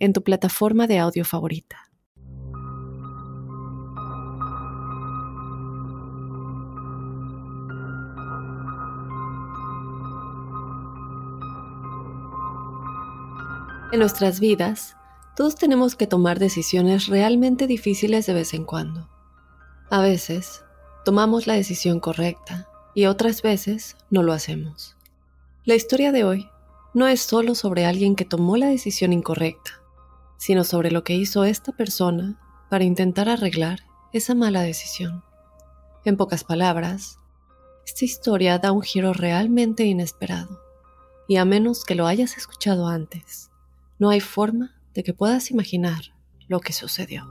en tu plataforma de audio favorita. En nuestras vidas, todos tenemos que tomar decisiones realmente difíciles de vez en cuando. A veces, tomamos la decisión correcta y otras veces no lo hacemos. La historia de hoy no es solo sobre alguien que tomó la decisión incorrecta, sino sobre lo que hizo esta persona para intentar arreglar esa mala decisión. En pocas palabras, esta historia da un giro realmente inesperado, y a menos que lo hayas escuchado antes, no hay forma de que puedas imaginar lo que sucedió.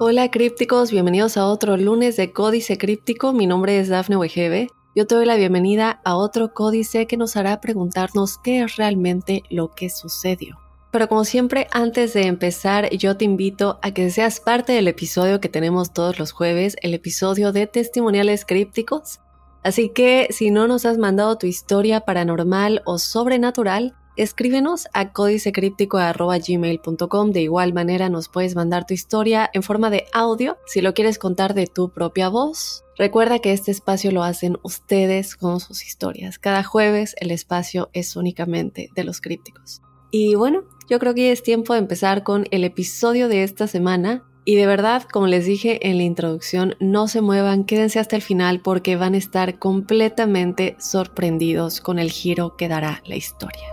Hola crípticos, bienvenidos a otro lunes de Códice Críptico. Mi nombre es Dafne Wegebe yo te doy la bienvenida a otro códice que nos hará preguntarnos qué es realmente lo que sucedió. Pero como siempre, antes de empezar, yo te invito a que seas parte del episodio que tenemos todos los jueves, el episodio de testimoniales crípticos. Así que si no nos has mandado tu historia paranormal o sobrenatural, Escríbenos a códicecríptico.gmail.com. De igual manera nos puedes mandar tu historia en forma de audio si lo quieres contar de tu propia voz. Recuerda que este espacio lo hacen ustedes con sus historias. Cada jueves el espacio es únicamente de los crípticos. Y bueno, yo creo que es tiempo de empezar con el episodio de esta semana. Y de verdad, como les dije en la introducción, no se muevan, quédense hasta el final porque van a estar completamente sorprendidos con el giro que dará la historia.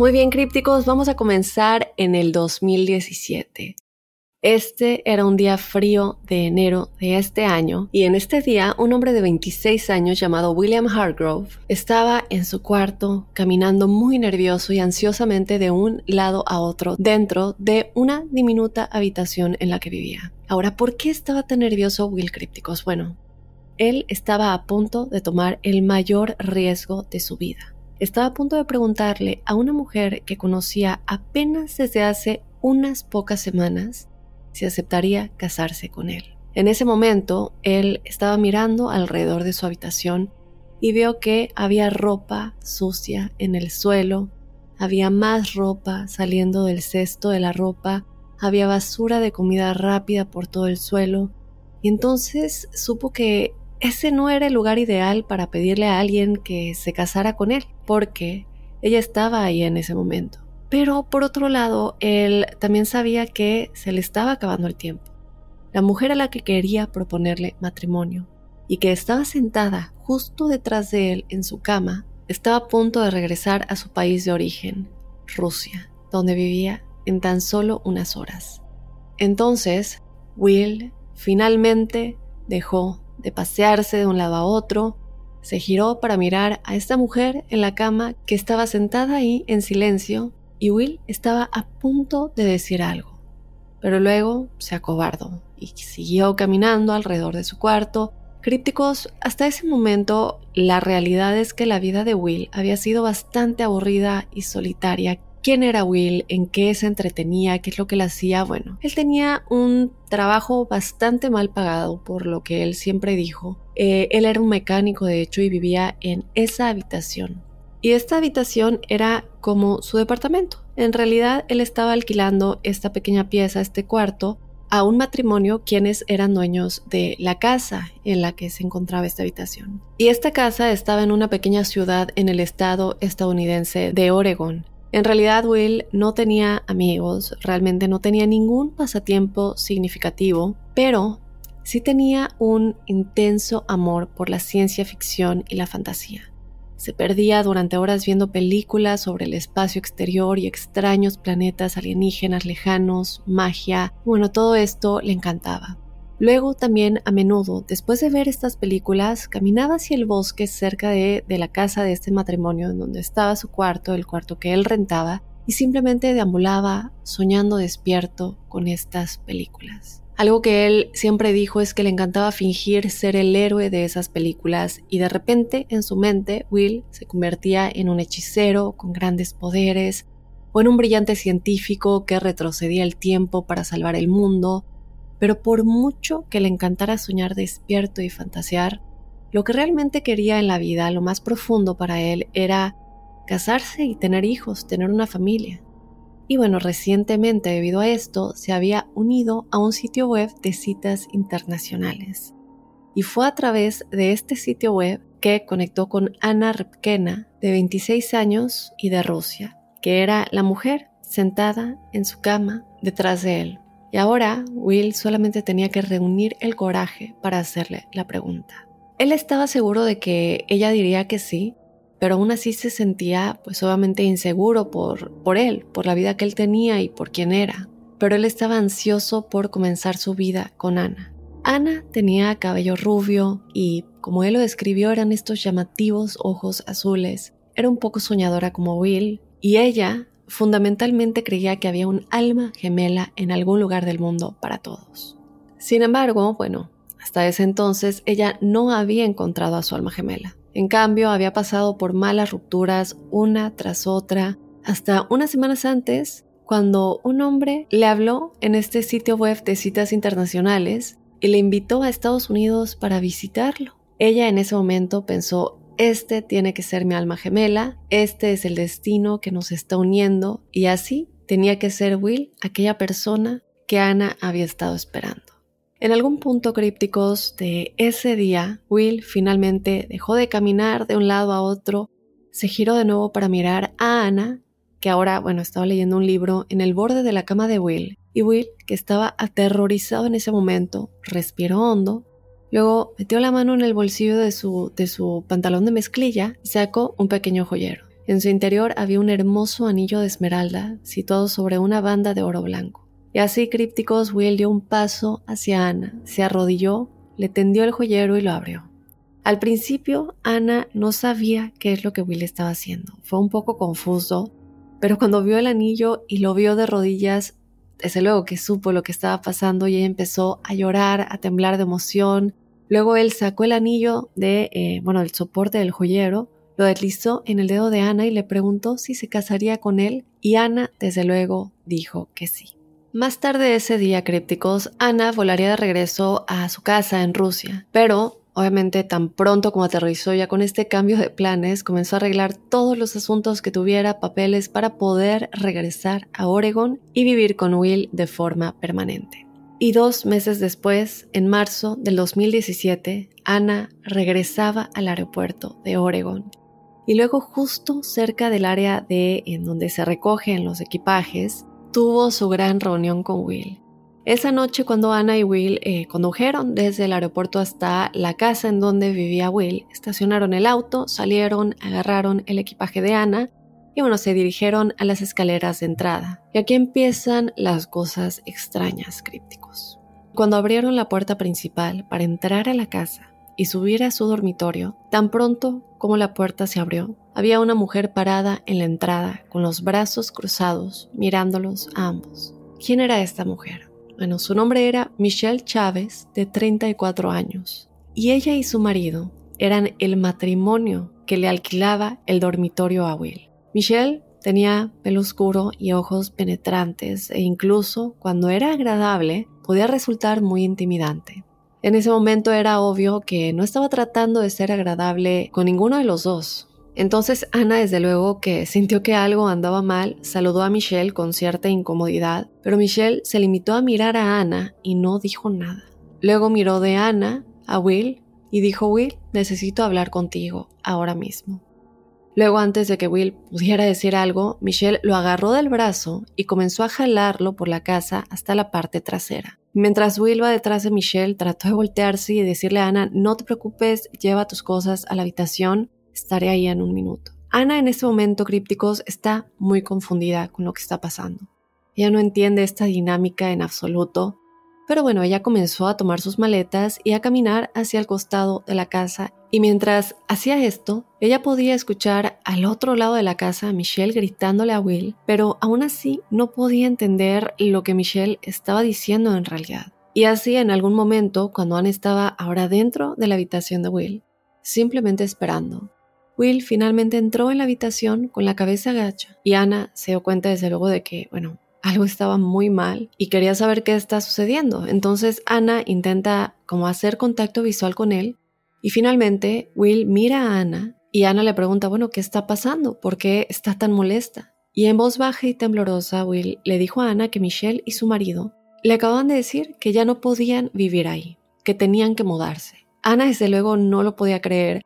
Muy bien, crípticos, vamos a comenzar en el 2017. Este era un día frío de enero de este año y en este día un hombre de 26 años llamado William Hargrove estaba en su cuarto caminando muy nervioso y ansiosamente de un lado a otro dentro de una diminuta habitación en la que vivía. Ahora, ¿por qué estaba tan nervioso Will Crípticos? Bueno, él estaba a punto de tomar el mayor riesgo de su vida estaba a punto de preguntarle a una mujer que conocía apenas desde hace unas pocas semanas si aceptaría casarse con él. En ese momento, él estaba mirando alrededor de su habitación y vio que había ropa sucia en el suelo, había más ropa saliendo del cesto de la ropa, había basura de comida rápida por todo el suelo, y entonces supo que ese no era el lugar ideal para pedirle a alguien que se casara con él, porque ella estaba ahí en ese momento. Pero por otro lado, él también sabía que se le estaba acabando el tiempo. La mujer a la que quería proponerle matrimonio y que estaba sentada justo detrás de él en su cama, estaba a punto de regresar a su país de origen, Rusia, donde vivía en tan solo unas horas. Entonces, Will finalmente dejó de pasearse de un lado a otro, se giró para mirar a esta mujer en la cama que estaba sentada ahí en silencio y Will estaba a punto de decir algo. Pero luego se acobardó y siguió caminando alrededor de su cuarto. Crípticos, hasta ese momento la realidad es que la vida de Will había sido bastante aburrida y solitaria quién era Will, en qué se entretenía, qué es lo que le hacía. Bueno, él tenía un trabajo bastante mal pagado, por lo que él siempre dijo. Eh, él era un mecánico, de hecho, y vivía en esa habitación. Y esta habitación era como su departamento. En realidad, él estaba alquilando esta pequeña pieza, este cuarto, a un matrimonio quienes eran dueños de la casa en la que se encontraba esta habitación. Y esta casa estaba en una pequeña ciudad en el estado estadounidense de Oregon. En realidad Will no tenía amigos, realmente no tenía ningún pasatiempo significativo, pero sí tenía un intenso amor por la ciencia ficción y la fantasía. Se perdía durante horas viendo películas sobre el espacio exterior y extraños planetas alienígenas lejanos, magia, bueno, todo esto le encantaba. Luego también a menudo, después de ver estas películas, caminaba hacia el bosque cerca de, de, la casa de este matrimonio, en donde estaba su cuarto, el cuarto que él rentaba, y simplemente deambulaba soñando despierto con estas películas. Algo que él siempre dijo es que le encantaba fingir ser el héroe de esas películas y de repente en su mente Will se convertía en un hechicero con grandes poderes o en un brillante científico que retrocedía el tiempo para salvar el mundo, pero por mucho que le encantara soñar despierto y fantasear, lo que realmente quería en la vida, lo más profundo para él, era casarse y tener hijos, tener una familia. Y bueno, recientemente debido a esto se había unido a un sitio web de citas internacionales. Y fue a través de este sitio web que conectó con Ana Repkena, de 26 años y de Rusia, que era la mujer sentada en su cama detrás de él. Y ahora Will solamente tenía que reunir el coraje para hacerle la pregunta. Él estaba seguro de que ella diría que sí, pero aún así se sentía pues obviamente inseguro por, por él, por la vida que él tenía y por quién era. Pero él estaba ansioso por comenzar su vida con Ana. Ana tenía cabello rubio y, como él lo describió, eran estos llamativos ojos azules. Era un poco soñadora como Will, y ella fundamentalmente creía que había un alma gemela en algún lugar del mundo para todos. Sin embargo, bueno, hasta ese entonces ella no había encontrado a su alma gemela. En cambio, había pasado por malas rupturas una tras otra, hasta unas semanas antes, cuando un hombre le habló en este sitio web de citas internacionales y le invitó a Estados Unidos para visitarlo. Ella en ese momento pensó, este tiene que ser mi alma gemela, este es el destino que nos está uniendo y así tenía que ser Will aquella persona que Ana había estado esperando. En algún punto crípticos de ese día, Will finalmente dejó de caminar de un lado a otro, se giró de nuevo para mirar a Ana, que ahora, bueno, estaba leyendo un libro en el borde de la cama de Will, y Will, que estaba aterrorizado en ese momento, respiró hondo, luego metió la mano en el bolsillo de su, de su pantalón de mezclilla y sacó un pequeño joyero. En su interior había un hermoso anillo de esmeralda situado sobre una banda de oro blanco. Y así crípticos, Will dio un paso hacia Ana, se arrodilló, le tendió el joyero y lo abrió. Al principio, Ana no sabía qué es lo que Will estaba haciendo. Fue un poco confuso, pero cuando vio el anillo y lo vio de rodillas, desde luego que supo lo que estaba pasando y ella empezó a llorar, a temblar de emoción. Luego él sacó el anillo de, eh, bueno, el soporte del joyero, lo deslizó en el dedo de Ana y le preguntó si se casaría con él y Ana, desde luego, dijo que sí. Más tarde ese día, crípticos, Ana volaría de regreso a su casa en Rusia, pero Obviamente, tan pronto como aterrizó ya con este cambio de planes, comenzó a arreglar todos los asuntos que tuviera, papeles para poder regresar a Oregon y vivir con Will de forma permanente. Y dos meses después, en marzo del 2017, Ana regresaba al aeropuerto de Oregon. Y luego justo cerca del área de en donde se recogen los equipajes, tuvo su gran reunión con Will. Esa noche cuando Ana y Will eh, condujeron desde el aeropuerto hasta la casa en donde vivía Will, estacionaron el auto, salieron, agarraron el equipaje de Ana y bueno, se dirigieron a las escaleras de entrada. Y aquí empiezan las cosas extrañas, crípticos. Cuando abrieron la puerta principal para entrar a la casa y subir a su dormitorio, tan pronto como la puerta se abrió, había una mujer parada en la entrada, con los brazos cruzados, mirándolos a ambos. ¿Quién era esta mujer? Bueno, su nombre era Michelle Chávez, de 34 años, y ella y su marido eran el matrimonio que le alquilaba el dormitorio a Will. Michelle tenía pelo oscuro y ojos penetrantes e incluso cuando era agradable podía resultar muy intimidante. En ese momento era obvio que no estaba tratando de ser agradable con ninguno de los dos, entonces Ana desde luego que sintió que algo andaba mal, saludó a Michelle con cierta incomodidad, pero Michelle se limitó a mirar a Ana y no dijo nada. Luego miró de Ana a Will y dijo, Will, necesito hablar contigo ahora mismo. Luego antes de que Will pudiera decir algo, Michelle lo agarró del brazo y comenzó a jalarlo por la casa hasta la parte trasera. Mientras Will va detrás de Michelle, trató de voltearse y decirle a Ana, no te preocupes, lleva tus cosas a la habitación, Estaré ahí en un minuto. Ana en este momento, crípticos, está muy confundida con lo que está pasando. Ella no entiende esta dinámica en absoluto, Pero bueno, ella comenzó a tomar sus maletas y a caminar hacia el costado de la casa. Y mientras hacía esto, ella podía escuchar al otro lado de la casa a Michelle gritándole a Will, pero aún así no podía entender lo que Michelle estaba diciendo en realidad. Y así en algún momento, cuando Anne estaba ahora dentro de la habitación de Will, simplemente esperando, Will finalmente entró en la habitación con la cabeza agacha y Ana se dio cuenta desde luego de que, bueno, algo estaba muy mal y quería saber qué está sucediendo. Entonces Ana intenta como hacer contacto visual con él y finalmente Will mira a Ana y Ana le pregunta, bueno, ¿qué está pasando? ¿Por qué está tan molesta? Y en voz baja y temblorosa Will le dijo a Ana que Michelle y su marido le acababan de decir que ya no podían vivir ahí, que tenían que mudarse. Ana desde luego no lo podía creer.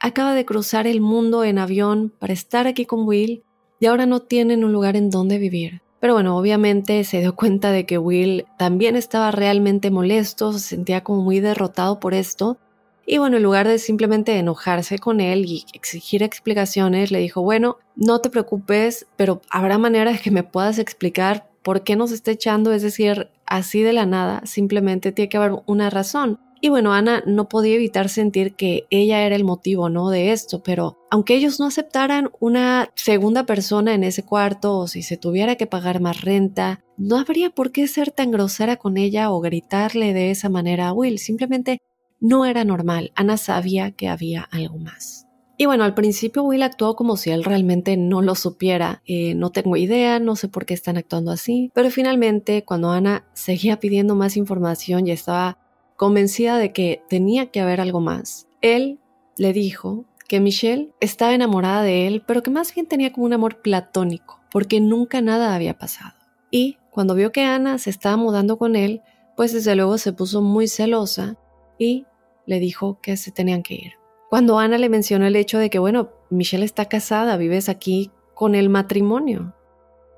Acaba de cruzar el mundo en avión para estar aquí con Will y ahora no tienen un lugar en donde vivir. Pero bueno, obviamente se dio cuenta de que Will también estaba realmente molesto, se sentía como muy derrotado por esto. Y bueno, en lugar de simplemente enojarse con él y exigir explicaciones, le dijo, bueno, no te preocupes, pero habrá manera de que me puedas explicar por qué nos está echando, es decir, así de la nada, simplemente tiene que haber una razón. Y bueno, Ana no podía evitar sentir que ella era el motivo, ¿no? De esto, pero aunque ellos no aceptaran una segunda persona en ese cuarto o si se tuviera que pagar más renta, no habría por qué ser tan grosera con ella o gritarle de esa manera a Will. Simplemente no era normal. Ana sabía que había algo más. Y bueno, al principio Will actuó como si él realmente no lo supiera. Eh, no tengo idea, no sé por qué están actuando así. Pero finalmente, cuando Ana seguía pidiendo más información y estaba convencida de que tenía que haber algo más. Él le dijo que Michelle estaba enamorada de él, pero que más bien tenía como un amor platónico, porque nunca nada había pasado. Y cuando vio que Ana se estaba mudando con él, pues desde luego se puso muy celosa y le dijo que se tenían que ir. Cuando Ana le mencionó el hecho de que, bueno, Michelle está casada, vives aquí con el matrimonio,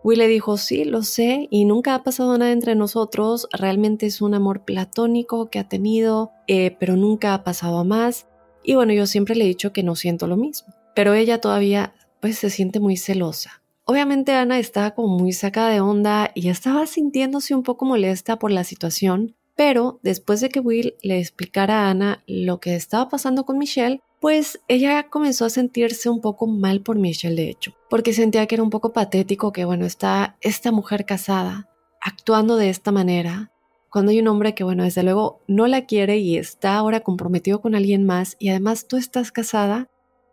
Will le dijo, sí, lo sé, y nunca ha pasado nada entre nosotros, realmente es un amor platónico que ha tenido, eh, pero nunca ha pasado a más. Y bueno, yo siempre le he dicho que no siento lo mismo, pero ella todavía pues se siente muy celosa. Obviamente Ana estaba como muy sacada de onda y estaba sintiéndose un poco molesta por la situación, pero después de que Will le explicara a Ana lo que estaba pasando con Michelle, pues ella comenzó a sentirse un poco mal por Michelle, de hecho, porque sentía que era un poco patético que, bueno, está esta mujer casada actuando de esta manera, cuando hay un hombre que, bueno, desde luego no la quiere y está ahora comprometido con alguien más y además tú estás casada.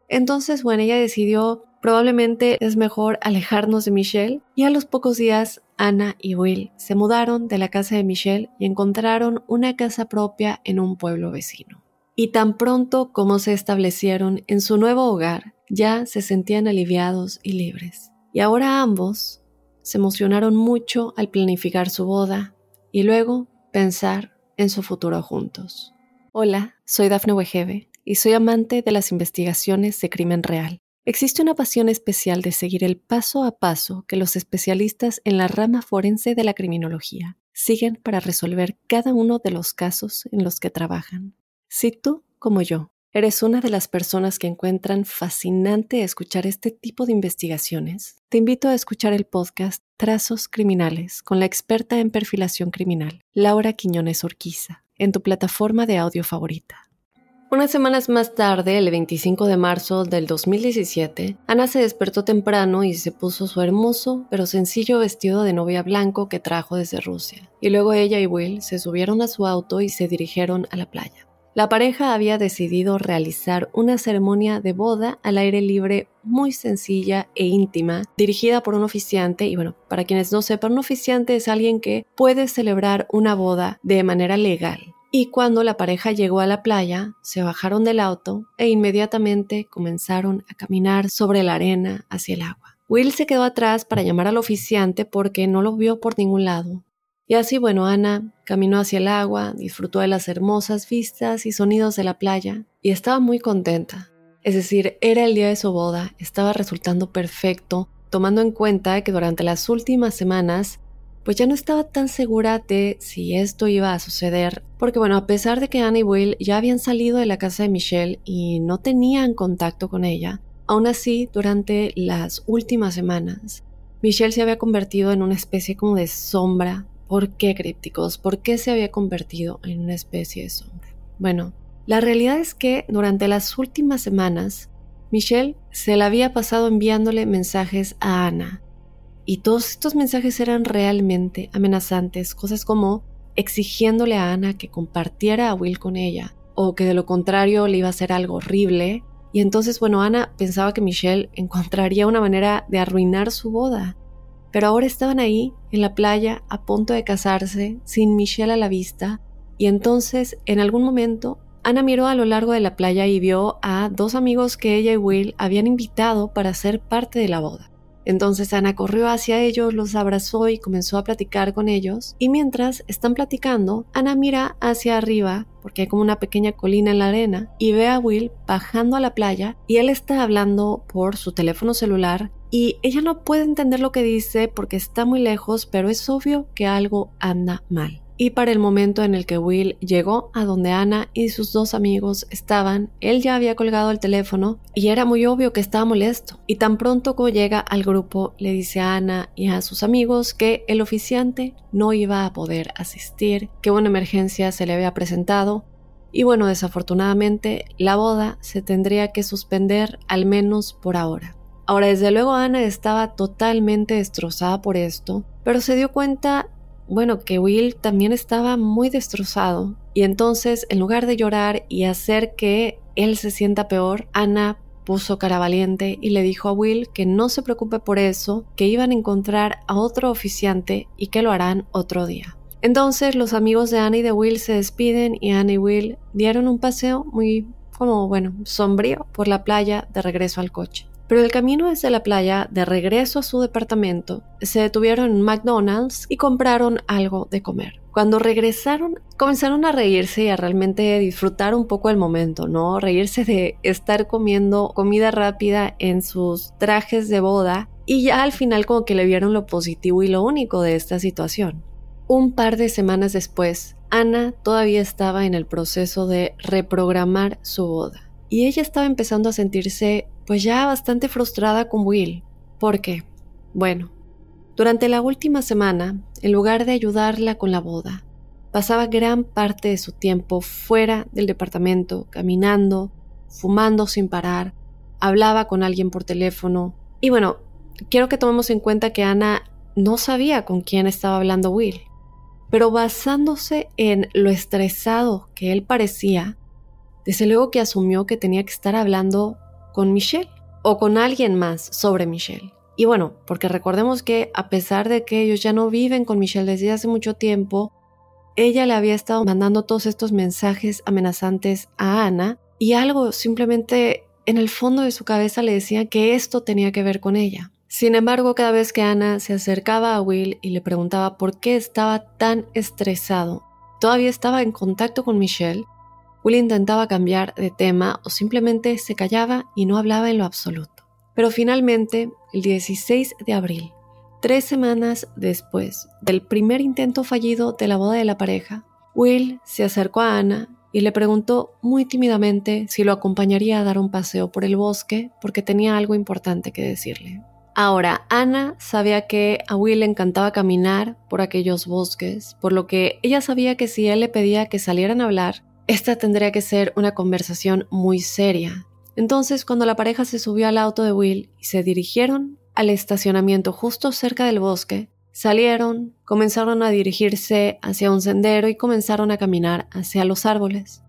Entonces, bueno, ella decidió probablemente es mejor alejarnos de Michelle y a los pocos días Ana y Will se mudaron de la casa de Michelle y encontraron una casa propia en un pueblo vecino y tan pronto como se establecieron en su nuevo hogar, ya se sentían aliviados y libres. Y ahora ambos se emocionaron mucho al planificar su boda y luego pensar en su futuro juntos. Hola, soy Dafne Wegebe y soy amante de las investigaciones de crimen real. Existe una pasión especial de seguir el paso a paso que los especialistas en la rama forense de la criminología siguen para resolver cada uno de los casos en los que trabajan. Si tú, como yo, eres una de las personas que encuentran fascinante escuchar este tipo de investigaciones, te invito a escuchar el podcast Trazos Criminales con la experta en perfilación criminal, Laura Quiñones Orquiza, en tu plataforma de audio favorita. Unas semanas más tarde, el 25 de marzo del 2017, Ana se despertó temprano y se puso su hermoso pero sencillo vestido de novia blanco que trajo desde Rusia. Y luego ella y Will se subieron a su auto y se dirigieron a la playa. La pareja había decidido realizar una ceremonia de boda al aire libre muy sencilla e íntima, dirigida por un oficiante. Y bueno, para quienes no sepan, un oficiante es alguien que puede celebrar una boda de manera legal. Y cuando la pareja llegó a la playa, se bajaron del auto e inmediatamente comenzaron a caminar sobre la arena hacia el agua. Will se quedó atrás para llamar al oficiante porque no lo vio por ningún lado y así, bueno, Ana caminó hacia el agua, disfrutó de las hermosas vistas y sonidos de la playa y estaba muy contenta. Es decir, era el día de su boda, estaba resultando perfecto, tomando en cuenta que durante las últimas semanas pues ya no estaba tan segura de si esto iba a suceder, porque bueno, a pesar de que Ana y Will ya habían salido de la casa de Michelle y no tenían contacto con ella, aún así, durante las últimas semanas, Michelle se había convertido en una especie como de sombra ¿Por qué crípticos? ¿Por qué se había convertido en una especie de sombra? Bueno, la realidad es que durante las últimas semanas, Michelle se la había pasado enviándole mensajes a Ana. Y todos estos mensajes eran realmente amenazantes, cosas como exigiéndole a Ana que compartiera a Will con ella, o que de lo contrario le iba a hacer algo horrible. Y entonces, bueno, Ana pensaba que Michelle encontraría una manera de arruinar su boda. Pero ahora estaban ahí, en la playa, a punto de casarse, sin Michelle a la vista, y entonces, en algún momento, Ana miró a lo largo de la playa y vio a dos amigos que ella y Will habían invitado para ser parte de la boda. Entonces Ana corrió hacia ellos, los abrazó y comenzó a platicar con ellos. Y mientras están platicando, Ana mira hacia arriba, porque hay como una pequeña colina en la arena, y ve a Will bajando a la playa y él está hablando por su teléfono celular y ella no puede entender lo que dice porque está muy lejos, pero es obvio que algo anda mal y para el momento en el que Will llegó a donde Ana y sus dos amigos estaban, él ya había colgado el teléfono y era muy obvio que estaba molesto. Y tan pronto como llega al grupo, le dice a Ana y a sus amigos que el oficiante no iba a poder asistir, que una emergencia se le había presentado y bueno, desafortunadamente la boda se tendría que suspender al menos por ahora. Ahora, desde luego Ana estaba totalmente destrozada por esto, pero se dio cuenta bueno, que Will también estaba muy destrozado y entonces en lugar de llorar y hacer que él se sienta peor, Ana puso cara valiente y le dijo a Will que no se preocupe por eso, que iban a encontrar a otro oficiante y que lo harán otro día. Entonces los amigos de Ana y de Will se despiden y Ana y Will dieron un paseo muy como bueno, sombrío por la playa de regreso al coche. Pero el camino desde la playa de regreso a su departamento se detuvieron en McDonald's y compraron algo de comer. Cuando regresaron, comenzaron a reírse y a realmente disfrutar un poco el momento, ¿no? Reírse de estar comiendo comida rápida en sus trajes de boda y ya al final como que le vieron lo positivo y lo único de esta situación. Un par de semanas después, Ana todavía estaba en el proceso de reprogramar su boda y ella estaba empezando a sentirse pues ya bastante frustrada con Will. ¿Por qué? Bueno, durante la última semana, en lugar de ayudarla con la boda, pasaba gran parte de su tiempo fuera del departamento, caminando, fumando sin parar, hablaba con alguien por teléfono. Y bueno, quiero que tomemos en cuenta que Ana no sabía con quién estaba hablando Will, pero basándose en lo estresado que él parecía, desde luego que asumió que tenía que estar hablando con Michelle o con alguien más sobre Michelle. Y bueno, porque recordemos que a pesar de que ellos ya no viven con Michelle desde hace mucho tiempo, ella le había estado mandando todos estos mensajes amenazantes a Ana y algo simplemente en el fondo de su cabeza le decía que esto tenía que ver con ella. Sin embargo, cada vez que Ana se acercaba a Will y le preguntaba por qué estaba tan estresado, todavía estaba en contacto con Michelle, Will intentaba cambiar de tema o simplemente se callaba y no hablaba en lo absoluto. Pero finalmente, el 16 de abril, tres semanas después del primer intento fallido de la boda de la pareja, Will se acercó a Ana y le preguntó muy tímidamente si lo acompañaría a dar un paseo por el bosque porque tenía algo importante que decirle. Ahora, Ana sabía que a Will le encantaba caminar por aquellos bosques, por lo que ella sabía que si él le pedía que salieran a hablar, esta tendría que ser una conversación muy seria. Entonces, cuando la pareja se subió al auto de Will y se dirigieron al estacionamiento justo cerca del bosque, salieron, comenzaron a dirigirse hacia un sendero y comenzaron a caminar hacia los árboles.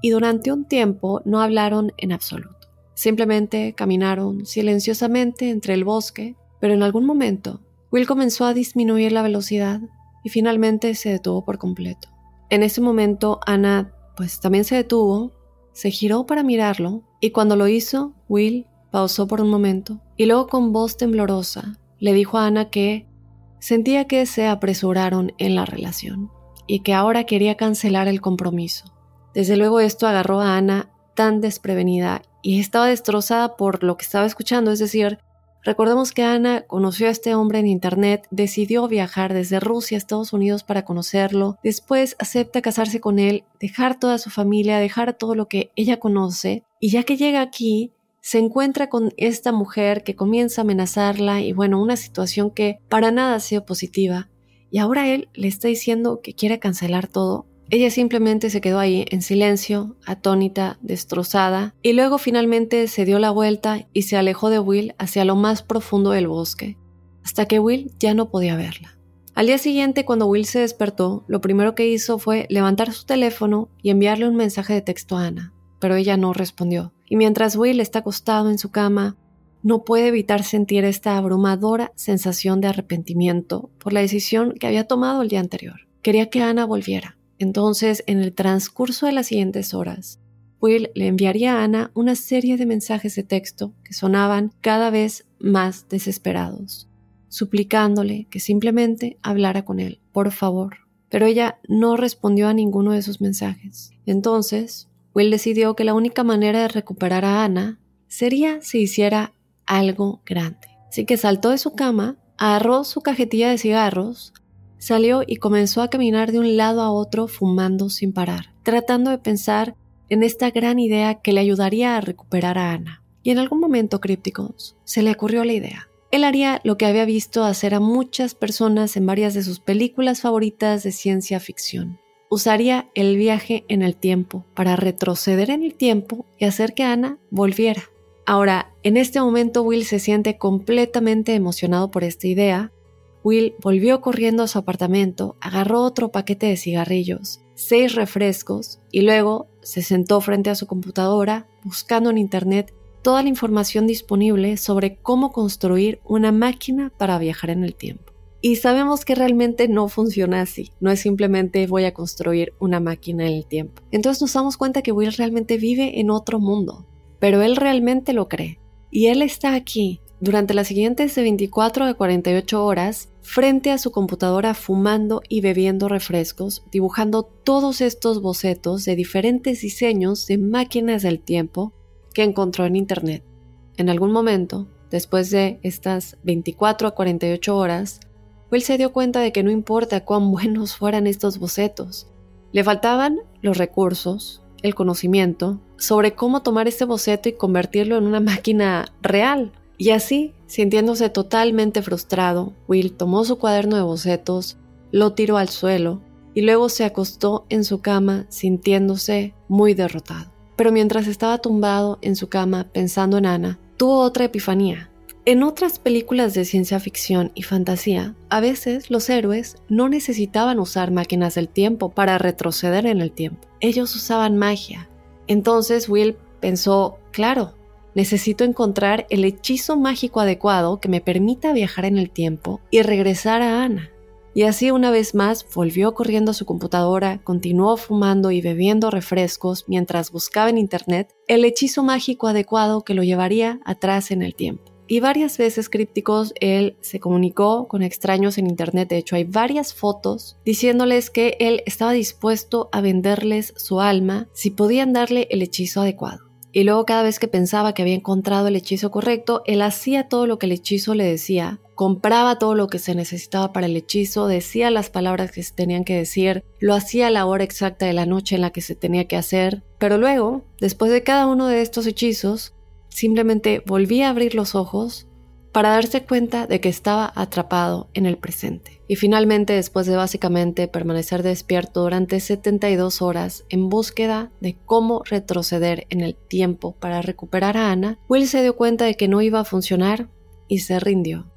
Y durante un tiempo no hablaron en absoluto. Simplemente caminaron silenciosamente entre el bosque, pero en algún momento Will comenzó a disminuir la velocidad y finalmente se detuvo por completo. En ese momento Ana pues también se detuvo, se giró para mirarlo y cuando lo hizo, Will pausó por un momento y luego con voz temblorosa le dijo a Ana que sentía que se apresuraron en la relación y que ahora quería cancelar el compromiso. Desde luego esto agarró a Ana tan desprevenida y estaba destrozada por lo que estaba escuchando, es decir, Recordemos que Ana conoció a este hombre en Internet, decidió viajar desde Rusia a Estados Unidos para conocerlo, después acepta casarse con él, dejar toda su familia, dejar todo lo que ella conoce, y ya que llega aquí, se encuentra con esta mujer que comienza a amenazarla y bueno, una situación que para nada ha sido positiva. y ahora él le está diciendo que quiere cancelar todo. Ella simplemente se quedó ahí en silencio, atónita, destrozada, y luego finalmente se dio la vuelta y se alejó de Will hacia lo más profundo del bosque, hasta que Will ya no podía verla. Al día siguiente, cuando Will se despertó, lo primero que hizo fue levantar su teléfono y enviarle un mensaje de texto a Ana, pero ella no respondió. Y mientras Will está acostado en su cama, no puede evitar sentir esta abrumadora sensación de arrepentimiento por la decisión que había tomado el día anterior. Quería que Ana volviera. Entonces, en el transcurso de las siguientes horas, Will le enviaría a Ana una serie de mensajes de texto que sonaban cada vez más desesperados, suplicándole que simplemente hablara con él, por favor. Pero ella no respondió a ninguno de sus mensajes. Entonces, Will decidió que la única manera de recuperar a Ana sería si hiciera algo grande. Así que saltó de su cama, agarró su cajetilla de cigarros, salió y comenzó a caminar de un lado a otro fumando sin parar, tratando de pensar en esta gran idea que le ayudaría a recuperar a Ana. Y en algún momento, crípticos, se le ocurrió la idea. Él haría lo que había visto hacer a muchas personas en varias de sus películas favoritas de ciencia ficción. Usaría el viaje en el tiempo para retroceder en el tiempo y hacer que Ana volviera. Ahora, en este momento Will se siente completamente emocionado por esta idea. Will volvió corriendo a su apartamento, agarró otro paquete de cigarrillos, seis refrescos y luego se sentó frente a su computadora buscando en Internet toda la información disponible sobre cómo construir una máquina para viajar en el tiempo. Y sabemos que realmente no funciona así, no es simplemente voy a construir una máquina en el tiempo. Entonces nos damos cuenta que Will realmente vive en otro mundo, pero él realmente lo cree. Y él está aquí durante las siguientes de 24 a 48 horas frente a su computadora fumando y bebiendo refrescos, dibujando todos estos bocetos de diferentes diseños de máquinas del tiempo que encontró en Internet. En algún momento, después de estas 24 a 48 horas, Will se dio cuenta de que no importa cuán buenos fueran estos bocetos, le faltaban los recursos, el conocimiento sobre cómo tomar este boceto y convertirlo en una máquina real. Y así, sintiéndose totalmente frustrado, Will tomó su cuaderno de bocetos, lo tiró al suelo y luego se acostó en su cama sintiéndose muy derrotado. Pero mientras estaba tumbado en su cama pensando en Ana, tuvo otra epifanía. En otras películas de ciencia ficción y fantasía, a veces los héroes no necesitaban usar máquinas del tiempo para retroceder en el tiempo. Ellos usaban magia. Entonces Will pensó, claro, necesito encontrar el hechizo mágico adecuado que me permita viajar en el tiempo y regresar a Ana. Y así una vez más volvió corriendo a su computadora, continuó fumando y bebiendo refrescos mientras buscaba en Internet el hechizo mágico adecuado que lo llevaría atrás en el tiempo y varias veces crípticos él se comunicó con extraños en internet. De hecho, hay varias fotos diciéndoles que él estaba dispuesto a venderles su alma si podían darle el hechizo adecuado. Y luego cada vez que pensaba que había encontrado el hechizo correcto, él hacía todo lo que el hechizo le decía, compraba todo lo que se necesitaba para el hechizo, decía las palabras que se tenían que decir, lo hacía a la hora exacta de la noche en la que se tenía que hacer, pero luego, después de cada uno de estos hechizos, simplemente volvía a abrir los ojos para darse cuenta de que estaba atrapado en el presente. Y finalmente, después de básicamente permanecer despierto durante 72 horas en búsqueda de cómo retroceder en el tiempo para recuperar a Ana, Will se dio cuenta de que no iba a funcionar y se rindió.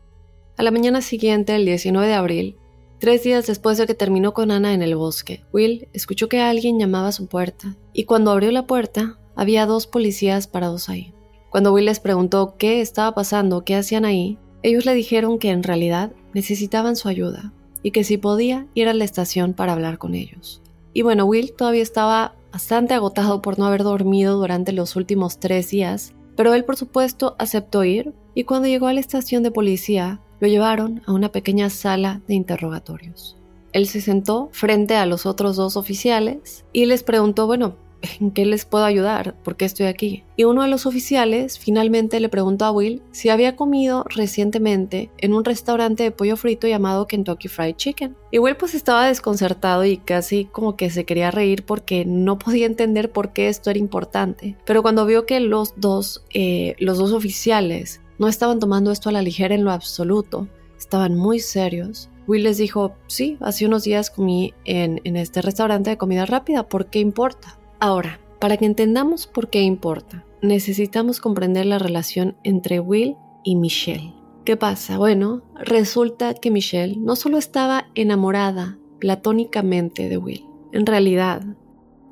A la mañana siguiente, el 19 de abril, tres días después de que terminó con Ana en el bosque, Will escuchó que alguien llamaba a su puerta y cuando abrió la puerta había dos policías parados ahí. Cuando Will les preguntó qué estaba pasando, qué hacían ahí, ellos le dijeron que en realidad necesitaban su ayuda y que si podía ir a la estación para hablar con ellos. Y bueno, Will todavía estaba bastante agotado por no haber dormido durante los últimos tres días, pero él por supuesto aceptó ir y cuando llegó a la estación de policía lo llevaron a una pequeña sala de interrogatorios. Él se sentó frente a los otros dos oficiales y les preguntó, bueno, ¿en qué les puedo ayudar? ¿Por qué estoy aquí? Y uno de los oficiales finalmente le preguntó a Will si había comido recientemente en un restaurante de pollo frito llamado Kentucky Fried Chicken. Y Will pues estaba desconcertado y casi como que se quería reír porque no podía entender por qué esto era importante. Pero cuando vio que los dos, eh, los dos oficiales no estaban tomando esto a la ligera en lo absoluto, estaban muy serios. Will les dijo, sí, hace unos días comí en, en este restaurante de comida rápida, ¿por qué importa? Ahora, para que entendamos por qué importa, necesitamos comprender la relación entre Will y Michelle. ¿Qué pasa? Bueno, resulta que Michelle no solo estaba enamorada platónicamente de Will, en realidad,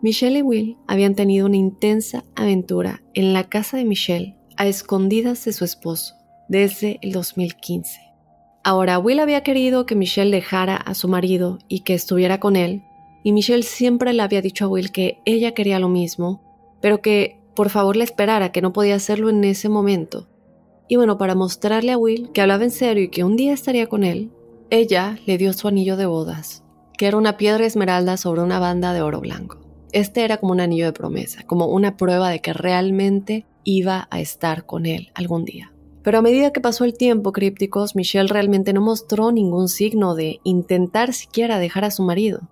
Michelle y Will habían tenido una intensa aventura en la casa de Michelle a escondidas de su esposo desde el 2015. Ahora, Will había querido que Michelle dejara a su marido y que estuviera con él, y Michelle siempre le había dicho a Will que ella quería lo mismo, pero que por favor le esperara, que no podía hacerlo en ese momento. Y bueno, para mostrarle a Will que hablaba en serio y que un día estaría con él, ella le dio su anillo de bodas, que era una piedra esmeralda sobre una banda de oro blanco. Este era como un anillo de promesa, como una prueba de que realmente iba a estar con él algún día. Pero a medida que pasó el tiempo, crípticos, Michelle realmente no mostró ningún signo de intentar siquiera dejar a su marido.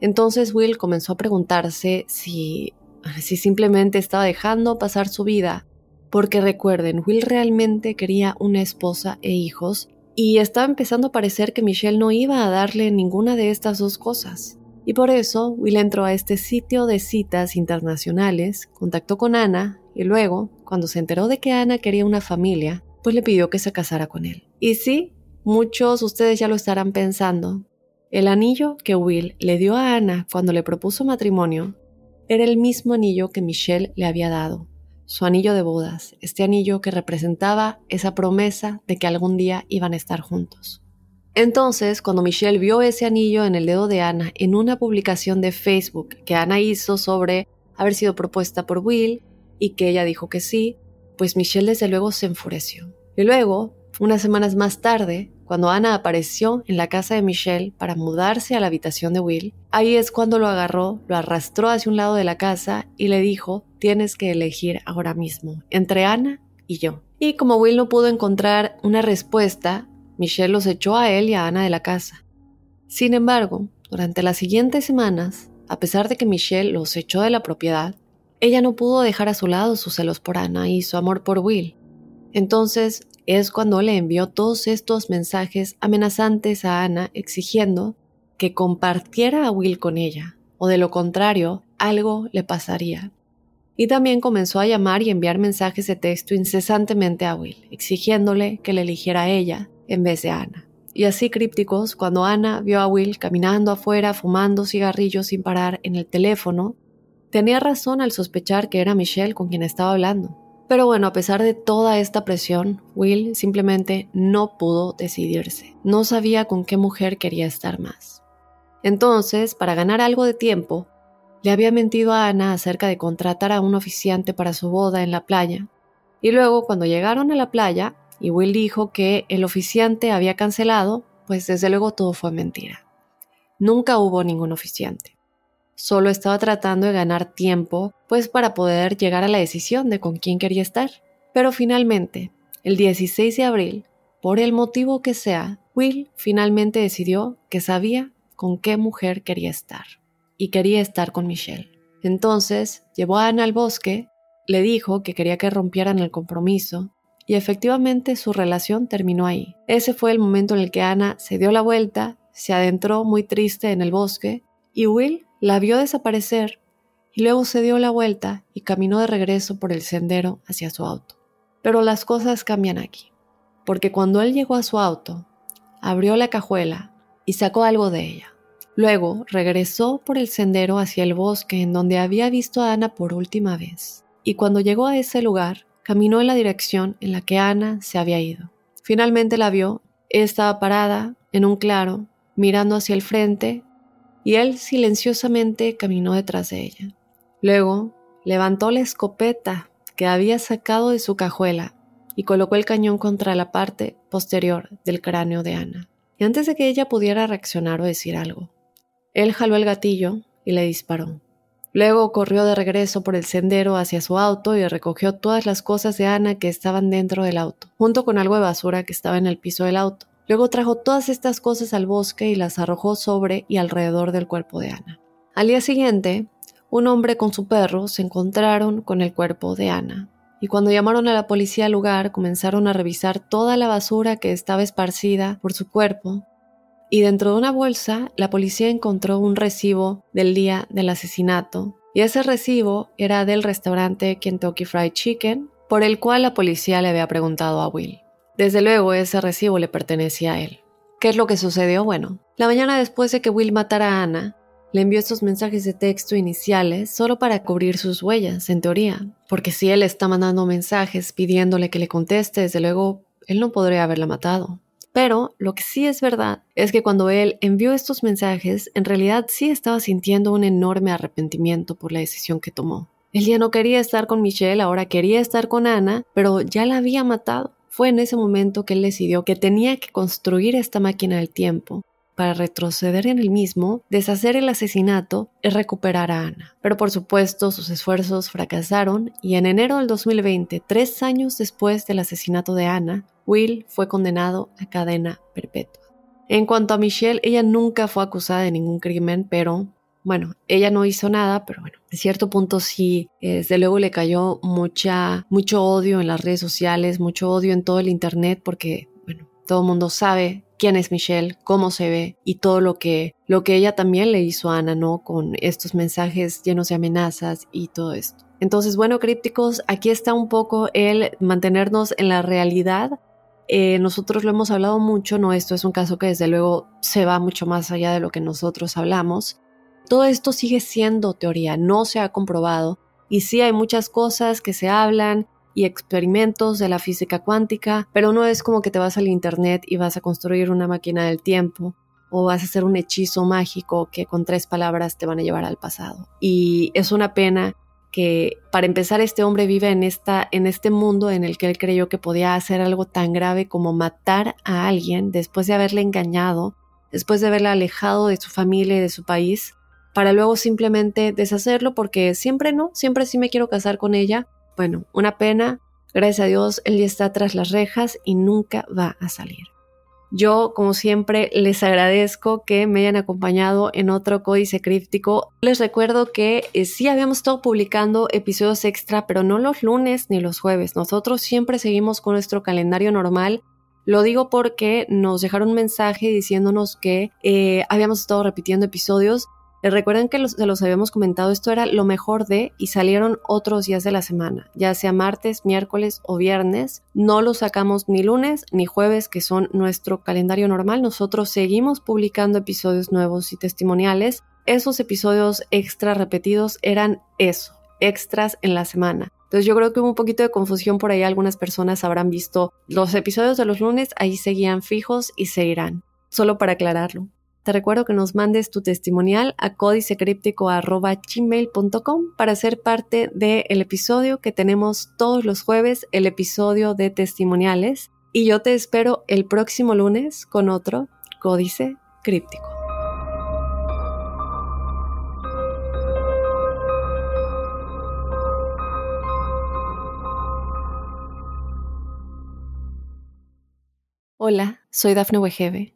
Entonces Will comenzó a preguntarse si, si simplemente estaba dejando pasar su vida, porque recuerden, Will realmente quería una esposa e hijos, y estaba empezando a parecer que Michelle no iba a darle ninguna de estas dos cosas. Y por eso Will entró a este sitio de citas internacionales, contactó con Ana y luego, cuando se enteró de que Ana quería una familia, pues le pidió que se casara con él. Y sí, muchos ustedes ya lo estarán pensando. El anillo que Will le dio a Ana cuando le propuso matrimonio era el mismo anillo que Michelle le había dado, su anillo de bodas, este anillo que representaba esa promesa de que algún día iban a estar juntos. Entonces, cuando Michelle vio ese anillo en el dedo de Ana en una publicación de Facebook que Ana hizo sobre haber sido propuesta por Will y que ella dijo que sí, pues Michelle desde luego se enfureció. Y luego, unas semanas más tarde, cuando Ana apareció en la casa de Michelle para mudarse a la habitación de Will, ahí es cuando lo agarró, lo arrastró hacia un lado de la casa y le dijo, tienes que elegir ahora mismo, entre Ana y yo. Y como Will no pudo encontrar una respuesta, Michelle los echó a él y a Ana de la casa. Sin embargo, durante las siguientes semanas, a pesar de que Michelle los echó de la propiedad, ella no pudo dejar a su lado sus celos por Ana y su amor por Will. Entonces es cuando le envió todos estos mensajes amenazantes a Ana exigiendo que compartiera a Will con ella, o de lo contrario, algo le pasaría. Y también comenzó a llamar y enviar mensajes de texto incesantemente a Will, exigiéndole que le eligiera a ella en vez de Ana. Y así crípticos, cuando Ana vio a Will caminando afuera fumando cigarrillos sin parar en el teléfono, Tenía razón al sospechar que era Michelle con quien estaba hablando. Pero bueno, a pesar de toda esta presión, Will simplemente no pudo decidirse. No sabía con qué mujer quería estar más. Entonces, para ganar algo de tiempo, le había mentido a Ana acerca de contratar a un oficiante para su boda en la playa. Y luego, cuando llegaron a la playa, y Will dijo que el oficiante había cancelado, pues desde luego todo fue mentira. Nunca hubo ningún oficiante. Solo estaba tratando de ganar tiempo, pues para poder llegar a la decisión de con quién quería estar. Pero finalmente, el 16 de abril, por el motivo que sea, Will finalmente decidió que sabía con qué mujer quería estar. Y quería estar con Michelle. Entonces, llevó a Ana al bosque, le dijo que quería que rompieran el compromiso, y efectivamente su relación terminó ahí. Ese fue el momento en el que Ana se dio la vuelta, se adentró muy triste en el bosque, y Will la vio desaparecer y luego se dio la vuelta y caminó de regreso por el sendero hacia su auto. Pero las cosas cambian aquí, porque cuando él llegó a su auto, abrió la cajuela y sacó algo de ella. Luego regresó por el sendero hacia el bosque en donde había visto a Ana por última vez. Y cuando llegó a ese lugar, caminó en la dirección en la que Ana se había ido. Finalmente la vio. estaba parada en un claro, mirando hacia el frente y él silenciosamente caminó detrás de ella. Luego levantó la escopeta que había sacado de su cajuela y colocó el cañón contra la parte posterior del cráneo de Ana. Y antes de que ella pudiera reaccionar o decir algo, él jaló el gatillo y le disparó. Luego corrió de regreso por el sendero hacia su auto y recogió todas las cosas de Ana que estaban dentro del auto, junto con algo de basura que estaba en el piso del auto. Luego trajo todas estas cosas al bosque y las arrojó sobre y alrededor del cuerpo de Ana. Al día siguiente, un hombre con su perro se encontraron con el cuerpo de Ana. y cuando llamaron a la policía al lugar comenzaron a revisar toda la basura que estaba esparcida por su cuerpo y dentro de una bolsa la policía encontró un recibo del día del asesinato y ese recibo era del restaurante Kentucky Fried Chicken por el cual la policía le había preguntado a Will. Desde luego ese recibo le pertenecía a él. ¿Qué es lo que sucedió? Bueno, la mañana después de que Will matara a Ana, le envió estos mensajes de texto iniciales solo para cubrir sus huellas, en teoría, porque si él está mandando mensajes pidiéndole que le conteste, desde luego él no podría haberla matado. Pero lo que sí es verdad es que cuando él envió estos mensajes, en realidad sí estaba sintiendo un enorme arrepentimiento por la decisión que tomó. Él ya no quería estar con Michelle, ahora quería estar con Ana, pero ya la había matado. Fue en ese momento que él decidió que tenía que construir esta máquina del tiempo para retroceder en el mismo, deshacer el asesinato y recuperar a Ana. Pero por supuesto sus esfuerzos fracasaron y en enero del 2020, tres años después del asesinato de Ana, Will fue condenado a cadena perpetua. En cuanto a Michelle, ella nunca fue acusada de ningún crimen, pero bueno, ella no hizo nada, pero bueno, de cierto punto sí, desde luego le cayó mucha, mucho odio en las redes sociales, mucho odio en todo el internet, porque bueno, todo el mundo sabe quién es Michelle, cómo se ve y todo lo que, lo que ella también le hizo a Ana, ¿no? Con estos mensajes llenos de amenazas y todo esto. Entonces, bueno, crípticos, aquí está un poco el mantenernos en la realidad. Eh, nosotros lo hemos hablado mucho, ¿no? Esto es un caso que desde luego se va mucho más allá de lo que nosotros hablamos. Todo esto sigue siendo teoría, no se ha comprobado. Y sí hay muchas cosas que se hablan y experimentos de la física cuántica, pero no es como que te vas al internet y vas a construir una máquina del tiempo o vas a hacer un hechizo mágico que con tres palabras te van a llevar al pasado. Y es una pena que para empezar este hombre vive en esta en este mundo en el que él creyó que podía hacer algo tan grave como matar a alguien después de haberle engañado, después de haberle alejado de su familia y de su país, para luego simplemente deshacerlo porque siempre no, siempre sí me quiero casar con ella, bueno, una pena, gracias a Dios, él ya está tras las rejas y nunca va a salir. Yo, como siempre, les agradezco que me hayan acompañado en otro códice críptico. Les recuerdo que eh, sí habíamos estado publicando episodios extra, pero no los lunes ni los jueves. Nosotros siempre seguimos con nuestro calendario normal. Lo digo porque nos dejaron un mensaje diciéndonos que eh, habíamos estado repitiendo episodios recuerden que se los habíamos comentado, esto era lo mejor de y salieron otros días de la semana, ya sea martes, miércoles o viernes. No los sacamos ni lunes ni jueves, que son nuestro calendario normal. Nosotros seguimos publicando episodios nuevos y testimoniales. Esos episodios extra repetidos eran eso, extras en la semana. Entonces yo creo que hubo un poquito de confusión por ahí. Algunas personas habrán visto los episodios de los lunes, ahí seguían fijos y seguirán. Solo para aclararlo. Te recuerdo que nos mandes tu testimonial a códicecríptico.gmail.com para ser parte del episodio que tenemos todos los jueves, el episodio de testimoniales. Y yo te espero el próximo lunes con otro Códice Críptico. Hola, soy Dafne Wegebe